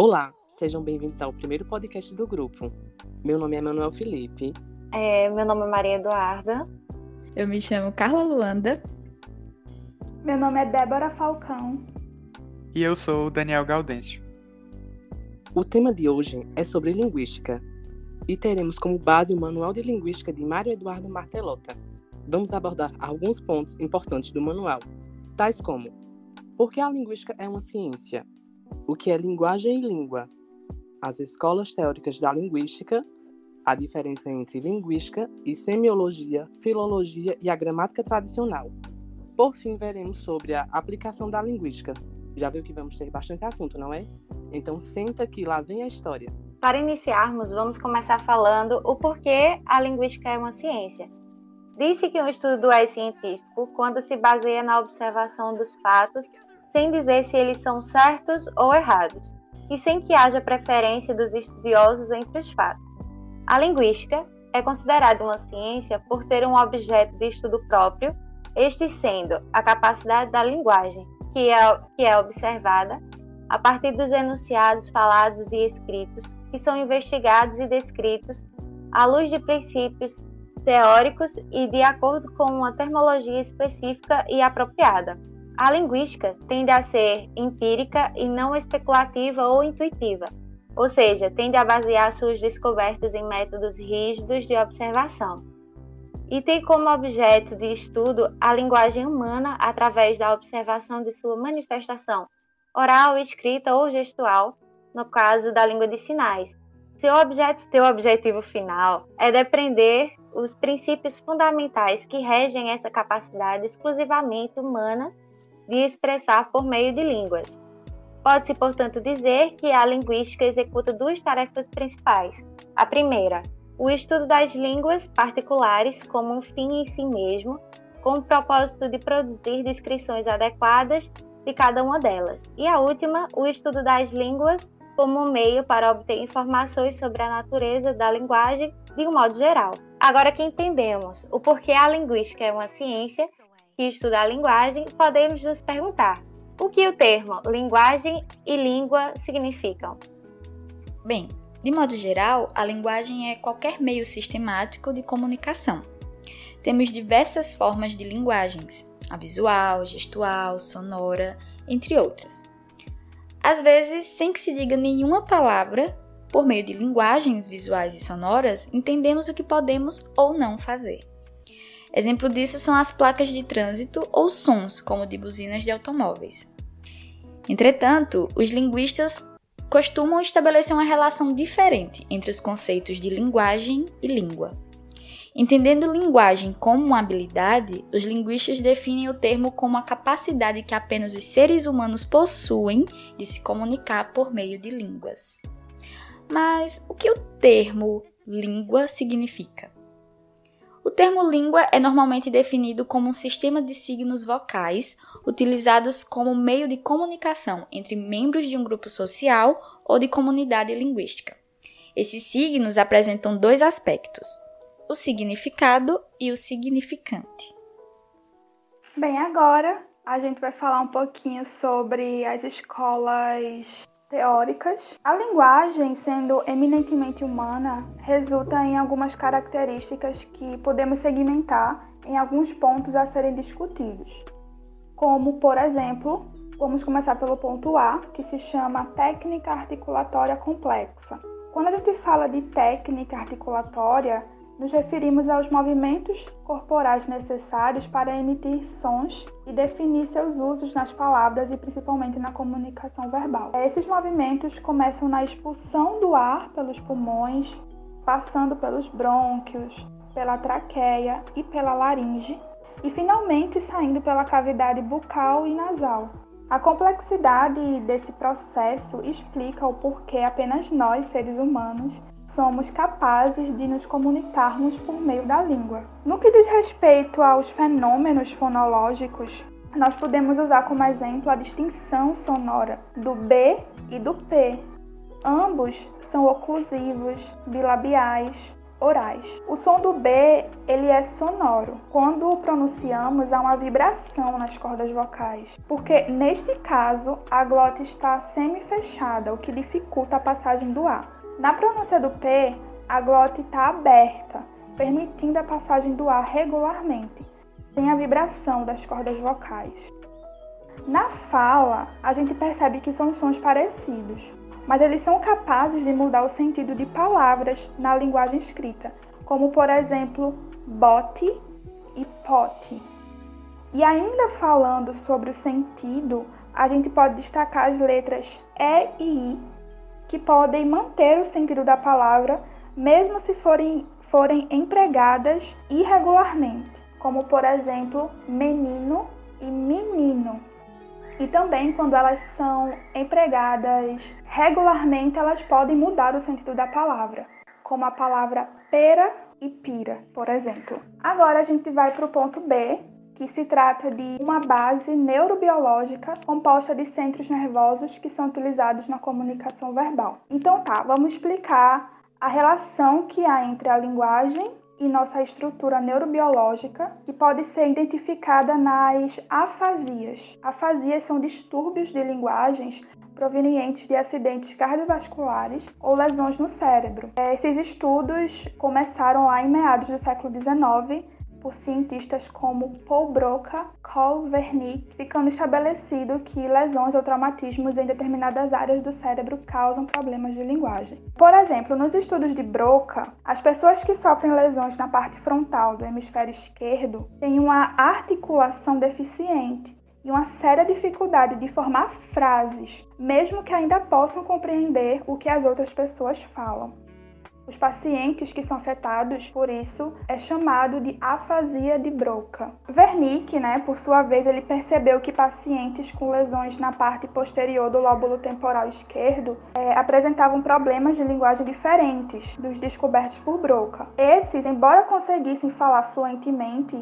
Olá, sejam bem-vindos ao primeiro podcast do grupo. Meu nome é Manuel Felipe. É, meu nome é Maria Eduarda. Eu me chamo Carla Luanda. Meu nome é Débora Falcão. E eu sou o Daniel Gaudêncio. O tema de hoje é sobre linguística e teremos como base o Manual de Linguística de Mário Eduardo Martelota. Vamos abordar alguns pontos importantes do manual, tais como por que a linguística é uma ciência? O que é linguagem e língua? As escolas teóricas da linguística, a diferença entre linguística e semiologia, filologia e a gramática tradicional. Por fim, veremos sobre a aplicação da linguística. Já viu que vamos ter bastante assunto, não é? Então senta que lá vem a história. Para iniciarmos, vamos começar falando o porquê a linguística é uma ciência. Disse que um estudo é científico quando se baseia na observação dos fatos sem dizer se eles são certos ou errados, e sem que haja preferência dos estudiosos entre os fatos. A linguística é considerada uma ciência por ter um objeto de estudo próprio, este sendo a capacidade da linguagem, que é, que é observada a partir dos enunciados falados e escritos, que são investigados e descritos à luz de princípios teóricos e de acordo com uma termologia específica e apropriada. A linguística tende a ser empírica e não especulativa ou intuitiva, ou seja, tende a basear suas descobertas em métodos rígidos de observação. E tem como objeto de estudo a linguagem humana através da observação de sua manifestação oral, escrita ou gestual, no caso da língua de sinais. Seu, objeto, seu objetivo final é depreender os princípios fundamentais que regem essa capacidade exclusivamente humana de expressar por meio de línguas. Pode-se, portanto, dizer que a linguística executa duas tarefas principais. A primeira, o estudo das línguas particulares como um fim em si mesmo, com o propósito de produzir descrições adequadas de cada uma delas. E a última, o estudo das línguas como um meio para obter informações sobre a natureza da linguagem de um modo geral. Agora que entendemos o porquê a linguística é uma ciência, que estuda a linguagem, podemos nos perguntar: o que o termo linguagem e língua significam? Bem, de modo geral, a linguagem é qualquer meio sistemático de comunicação. Temos diversas formas de linguagens: a visual, gestual, sonora, entre outras. Às vezes, sem que se diga nenhuma palavra, por meio de linguagens visuais e sonoras, entendemos o que podemos ou não fazer. Exemplo disso são as placas de trânsito ou sons, como de buzinas de automóveis. Entretanto, os linguistas costumam estabelecer uma relação diferente entre os conceitos de linguagem e língua. Entendendo linguagem como uma habilidade, os linguistas definem o termo como a capacidade que apenas os seres humanos possuem de se comunicar por meio de línguas. Mas o que o termo língua significa? O termo língua é normalmente definido como um sistema de signos vocais utilizados como meio de comunicação entre membros de um grupo social ou de comunidade linguística. Esses signos apresentam dois aspectos: o significado e o significante. Bem, agora a gente vai falar um pouquinho sobre as escolas teóricas. A linguagem, sendo eminentemente humana, resulta em algumas características que podemos segmentar em alguns pontos a serem discutidos. Como, por exemplo, vamos começar pelo ponto A, que se chama técnica articulatória complexa. Quando a gente fala de técnica articulatória, nos referimos aos movimentos corporais necessários para emitir sons e definir seus usos nas palavras e principalmente na comunicação verbal. Esses movimentos começam na expulsão do ar pelos pulmões, passando pelos brônquios, pela traqueia e pela laringe, e finalmente saindo pela cavidade bucal e nasal. A complexidade desse processo explica o porquê apenas nós, seres humanos, somos capazes de nos comunicarmos por meio da língua. No que diz respeito aos fenômenos fonológicos, nós podemos usar como exemplo a distinção sonora do B e do P. Ambos são oclusivos, bilabiais, orais. O som do B, ele é sonoro. Quando o pronunciamos, há uma vibração nas cordas vocais, porque neste caso a glote está semi-fechada, o que dificulta a passagem do A. Na pronúncia do P, a glote está aberta, permitindo a passagem do ar regularmente, sem a vibração das cordas vocais. Na fala, a gente percebe que são sons parecidos, mas eles são capazes de mudar o sentido de palavras na linguagem escrita, como por exemplo, bote e pote. E ainda falando sobre o sentido, a gente pode destacar as letras E e I, que podem manter o sentido da palavra, mesmo se forem, forem empregadas irregularmente, como por exemplo, menino e menino. E também quando elas são empregadas regularmente, elas podem mudar o sentido da palavra, como a palavra pera e pira, por exemplo. Agora a gente vai para o ponto B, que se trata de uma base neurobiológica composta de centros nervosos que são utilizados na comunicação verbal. Então tá, vamos explicar a relação que há entre a linguagem e nossa estrutura neurobiológica, que pode ser identificada nas afasias. Afasias são distúrbios de linguagens provenientes de acidentes cardiovasculares ou lesões no cérebro. Esses estudos começaram lá em meados do século XIX por cientistas como Paul Broca, Carl Wernicke, ficando estabelecido que lesões ou traumatismos em determinadas áreas do cérebro causam problemas de linguagem. Por exemplo, nos estudos de Broca, as pessoas que sofrem lesões na parte frontal do hemisfério esquerdo têm uma articulação deficiente e uma séria dificuldade de formar frases, mesmo que ainda possam compreender o que as outras pessoas falam. Os pacientes que são afetados por isso é chamado de afasia de Broca. Wernicke, né, por sua vez, ele percebeu que pacientes com lesões na parte posterior do lóbulo temporal esquerdo é, apresentavam problemas de linguagem diferentes dos descobertos por Broca. Esses, embora conseguissem falar fluentemente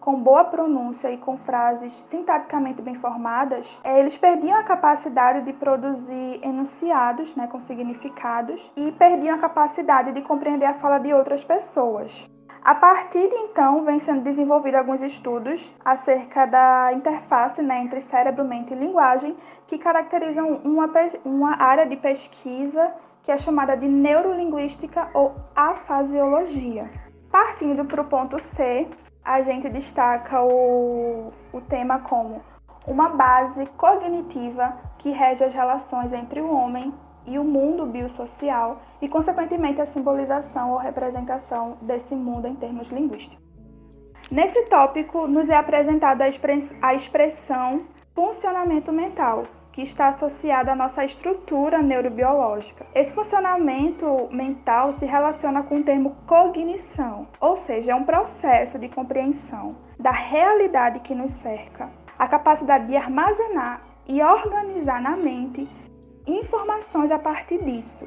com boa pronúncia e com frases sintaticamente bem formadas, é, eles perdiam a capacidade de produzir enunciados né, com significados e perdiam a capacidade de compreender a fala de outras pessoas. A partir de então, vem sendo desenvolvido alguns estudos acerca da interface né, entre cérebro, mente e linguagem, que caracterizam uma, uma área de pesquisa que é chamada de neurolinguística ou afasiologia. Partindo para o ponto C, a gente destaca o, o tema como uma base cognitiva que rege as relações entre o homem e o mundo biosocial e, consequentemente, a simbolização ou representação desse mundo em termos linguísticos. Nesse tópico, nos é apresentada a expressão funcionamento mental, que está associada à nossa estrutura neurobiológica. Esse funcionamento mental se relaciona com o termo cognição, ou seja, é um processo de compreensão da realidade que nos cerca, a capacidade de armazenar e organizar na mente informações a partir disso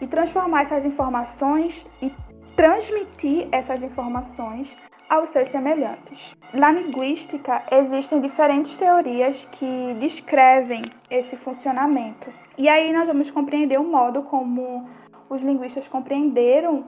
e transformar essas informações e transmitir essas informações aos seus semelhantes. Na linguística, existem diferentes teorias que descrevem esse funcionamento. E aí nós vamos compreender o modo como os linguistas compreenderam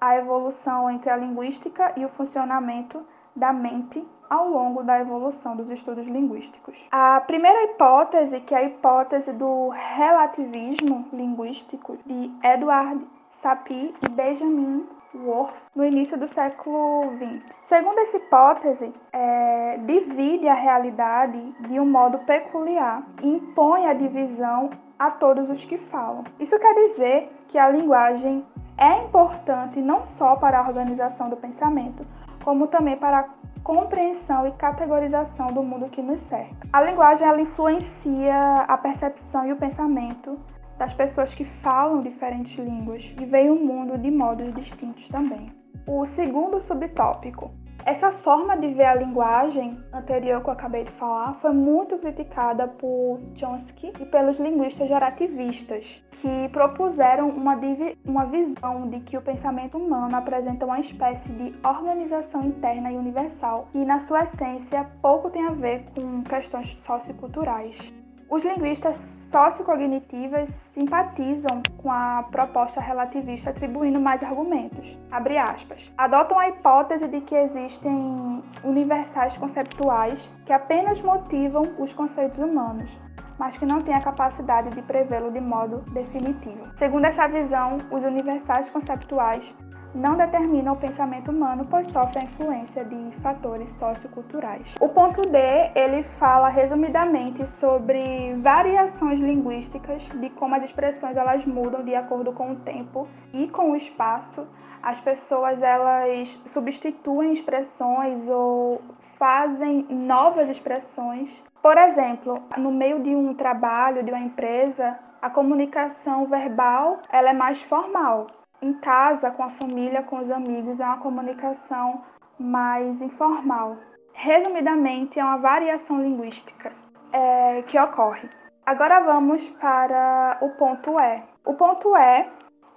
a evolução entre a linguística e o funcionamento da mente ao longo da evolução dos estudos linguísticos. A primeira hipótese, que é a hipótese do relativismo linguístico de Edward Sapir e Benjamin Worth no início do século XX. Segundo essa hipótese, é, divide a realidade de um modo peculiar e impõe a divisão a todos os que falam. Isso quer dizer que a linguagem é importante não só para a organização do pensamento, como também para a compreensão e categorização do mundo que nos cerca. A linguagem ela influencia a percepção e o pensamento das pessoas que falam diferentes línguas e veem o mundo de modos distintos também. O segundo subtópico. Essa forma de ver a linguagem anterior que eu acabei de falar foi muito criticada por Chomsky e pelos linguistas gerativistas, que propuseram uma, uma visão de que o pensamento humano apresenta uma espécie de organização interna e universal, e na sua essência pouco tem a ver com questões socioculturais. Os linguistas sociocognitivas simpatizam com a proposta relativista atribuindo mais argumentos. Abre aspas. Adotam a hipótese de que existem universais conceptuais que apenas motivam os conceitos humanos, mas que não têm a capacidade de prevê-lo de modo definitivo. Segundo essa visão, os universais conceptuais não determinam o pensamento humano, pois sofrem a influência de fatores socioculturais. O ponto D, ele fala resumidamente sobre variações linguísticas, de como as expressões elas mudam de acordo com o tempo e com o espaço. As pessoas elas substituem expressões ou fazem novas expressões. Por exemplo, no meio de um trabalho, de uma empresa, a comunicação verbal ela é mais formal, em casa, com a família, com os amigos, é uma comunicação mais informal. Resumidamente, é uma variação linguística é, que ocorre. Agora vamos para o ponto E. O ponto E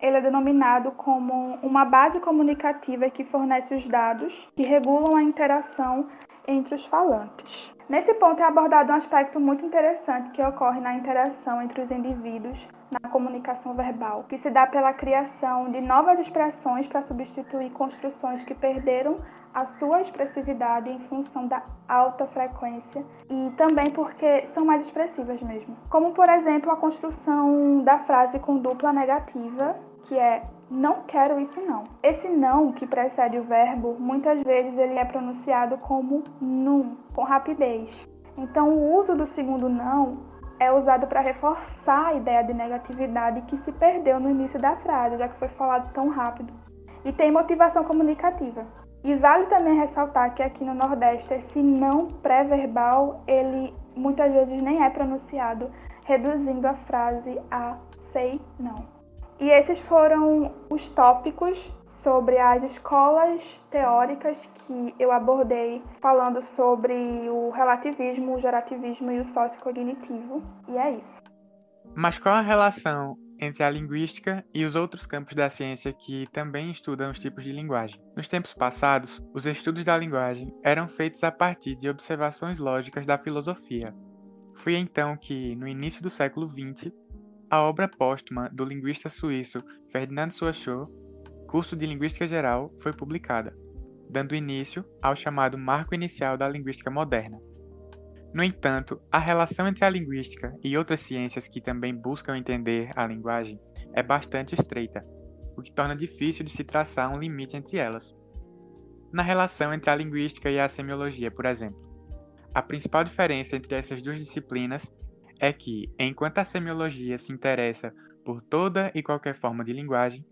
ele é denominado como uma base comunicativa que fornece os dados que regulam a interação entre os falantes. Nesse ponto é abordado um aspecto muito interessante que ocorre na interação entre os indivíduos na comunicação verbal, que se dá pela criação de novas expressões para substituir construções que perderam a sua expressividade em função da alta frequência e também porque são mais expressivas mesmo. Como, por exemplo, a construção da frase com dupla negativa, que é não quero isso não. Esse não que precede o verbo, muitas vezes ele é pronunciado como num, com rapidez. Então o uso do segundo não é usado para reforçar a ideia de negatividade que se perdeu no início da frase, já que foi falado tão rápido. E tem motivação comunicativa. E vale também ressaltar que aqui no Nordeste esse não pré-verbal, ele muitas vezes nem é pronunciado, reduzindo a frase a sei não. E esses foram os tópicos sobre as escolas teóricas que eu abordei falando sobre o relativismo, o gerativismo e o sociocognitivo. E é isso. Mas qual a relação entre a linguística e os outros campos da ciência que também estudam os tipos de linguagem? Nos tempos passados, os estudos da linguagem eram feitos a partir de observações lógicas da filosofia. Foi então que, no início do século XX, a obra póstuma do linguista suíço Ferdinand Saussure, Curso de Linguística Geral, foi publicada, dando início ao chamado Marco Inicial da Linguística Moderna. No entanto, a relação entre a linguística e outras ciências que também buscam entender a linguagem é bastante estreita, o que torna difícil de se traçar um limite entre elas. Na relação entre a linguística e a semiologia, por exemplo, a principal diferença entre essas duas disciplinas é que, enquanto a semiologia se interessa por toda e qualquer forma de linguagem,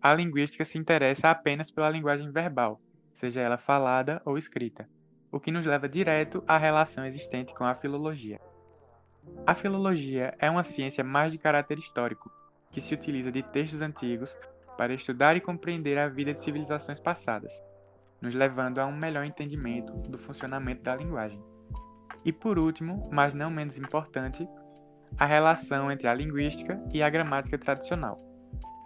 a linguística se interessa apenas pela linguagem verbal, seja ela falada ou escrita, o que nos leva direto à relação existente com a filologia. A filologia é uma ciência mais de caráter histórico, que se utiliza de textos antigos para estudar e compreender a vida de civilizações passadas, nos levando a um melhor entendimento do funcionamento da linguagem. E por último, mas não menos importante, a relação entre a linguística e a gramática tradicional.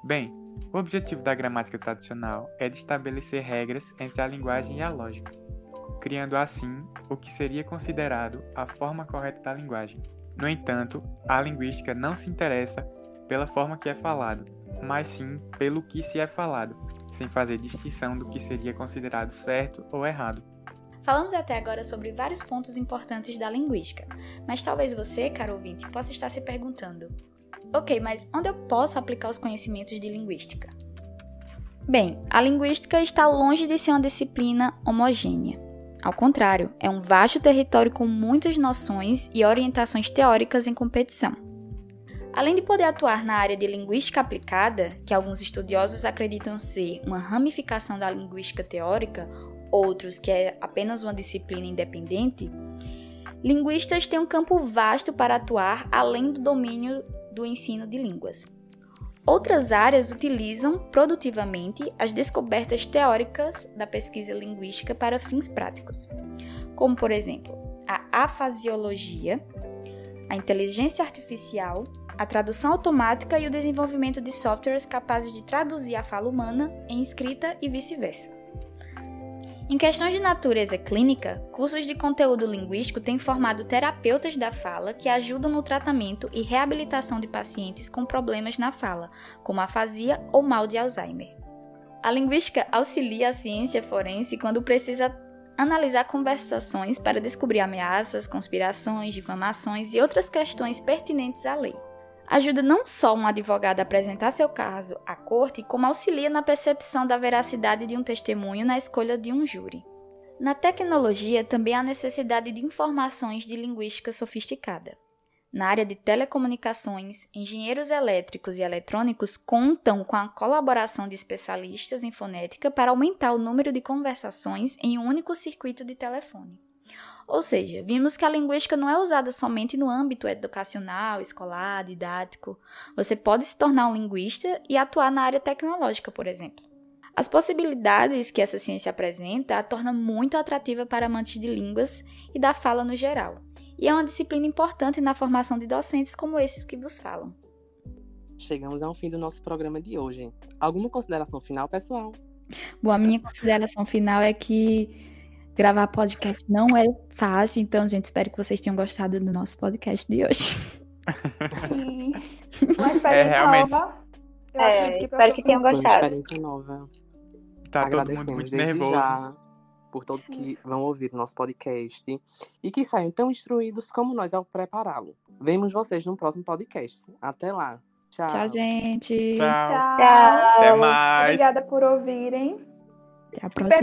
Bem, o objetivo da gramática tradicional é de estabelecer regras entre a linguagem e a lógica, criando assim o que seria considerado a forma correta da linguagem. No entanto, a linguística não se interessa pela forma que é falado, mas sim pelo que se é falado, sem fazer distinção do que seria considerado certo ou errado. Falamos até agora sobre vários pontos importantes da linguística, mas talvez você, caro ouvinte, possa estar se perguntando: ok, mas onde eu posso aplicar os conhecimentos de linguística? Bem, a linguística está longe de ser uma disciplina homogênea. Ao contrário, é um vasto território com muitas noções e orientações teóricas em competição. Além de poder atuar na área de linguística aplicada, que alguns estudiosos acreditam ser uma ramificação da linguística teórica outros que é apenas uma disciplina independente, linguistas têm um campo vasto para atuar além do domínio do ensino de línguas. Outras áreas utilizam produtivamente as descobertas teóricas da pesquisa linguística para fins práticos, como, por exemplo, a afasiologia, a inteligência artificial, a tradução automática e o desenvolvimento de softwares capazes de traduzir a fala humana em escrita e vice-versa. Em questões de natureza clínica, cursos de conteúdo linguístico têm formado terapeutas da fala que ajudam no tratamento e reabilitação de pacientes com problemas na fala, como afasia ou mal de Alzheimer. A linguística auxilia a ciência forense quando precisa analisar conversações para descobrir ameaças, conspirações, difamações e outras questões pertinentes à lei ajuda não só um advogado a apresentar seu caso à corte, como auxilia na percepção da veracidade de um testemunho na escolha de um júri. Na tecnologia, também há necessidade de informações de linguística sofisticada. Na área de telecomunicações, engenheiros elétricos e eletrônicos contam com a colaboração de especialistas em fonética para aumentar o número de conversações em um único circuito de telefone. Ou seja, vimos que a linguística não é usada somente no âmbito educacional, escolar, didático. Você pode se tornar um linguista e atuar na área tecnológica, por exemplo. As possibilidades que essa ciência apresenta a torna muito atrativa para amantes de línguas e da fala no geral. E é uma disciplina importante na formação de docentes como esses que vos falam. Chegamos ao fim do nosso programa de hoje. Alguma consideração final, pessoal? Bom, a minha consideração final é que gravar podcast não é fácil, então, gente, espero que vocês tenham gostado do nosso podcast de hoje. Sim. Uma experiência é, realmente... nova. Eu é, que espero que tenham gostado. Uma experiência nova. Tá Agradecemos todo mundo muito desde nervoso. já por todos que vão ouvir o nosso podcast e que saiam tão instruídos como nós ao prepará-lo. Vemos vocês no próximo podcast. Até lá. Tchau. Tchau, gente. Tchau. Tchau. Até mais. Obrigada por ouvirem. Até a próxima.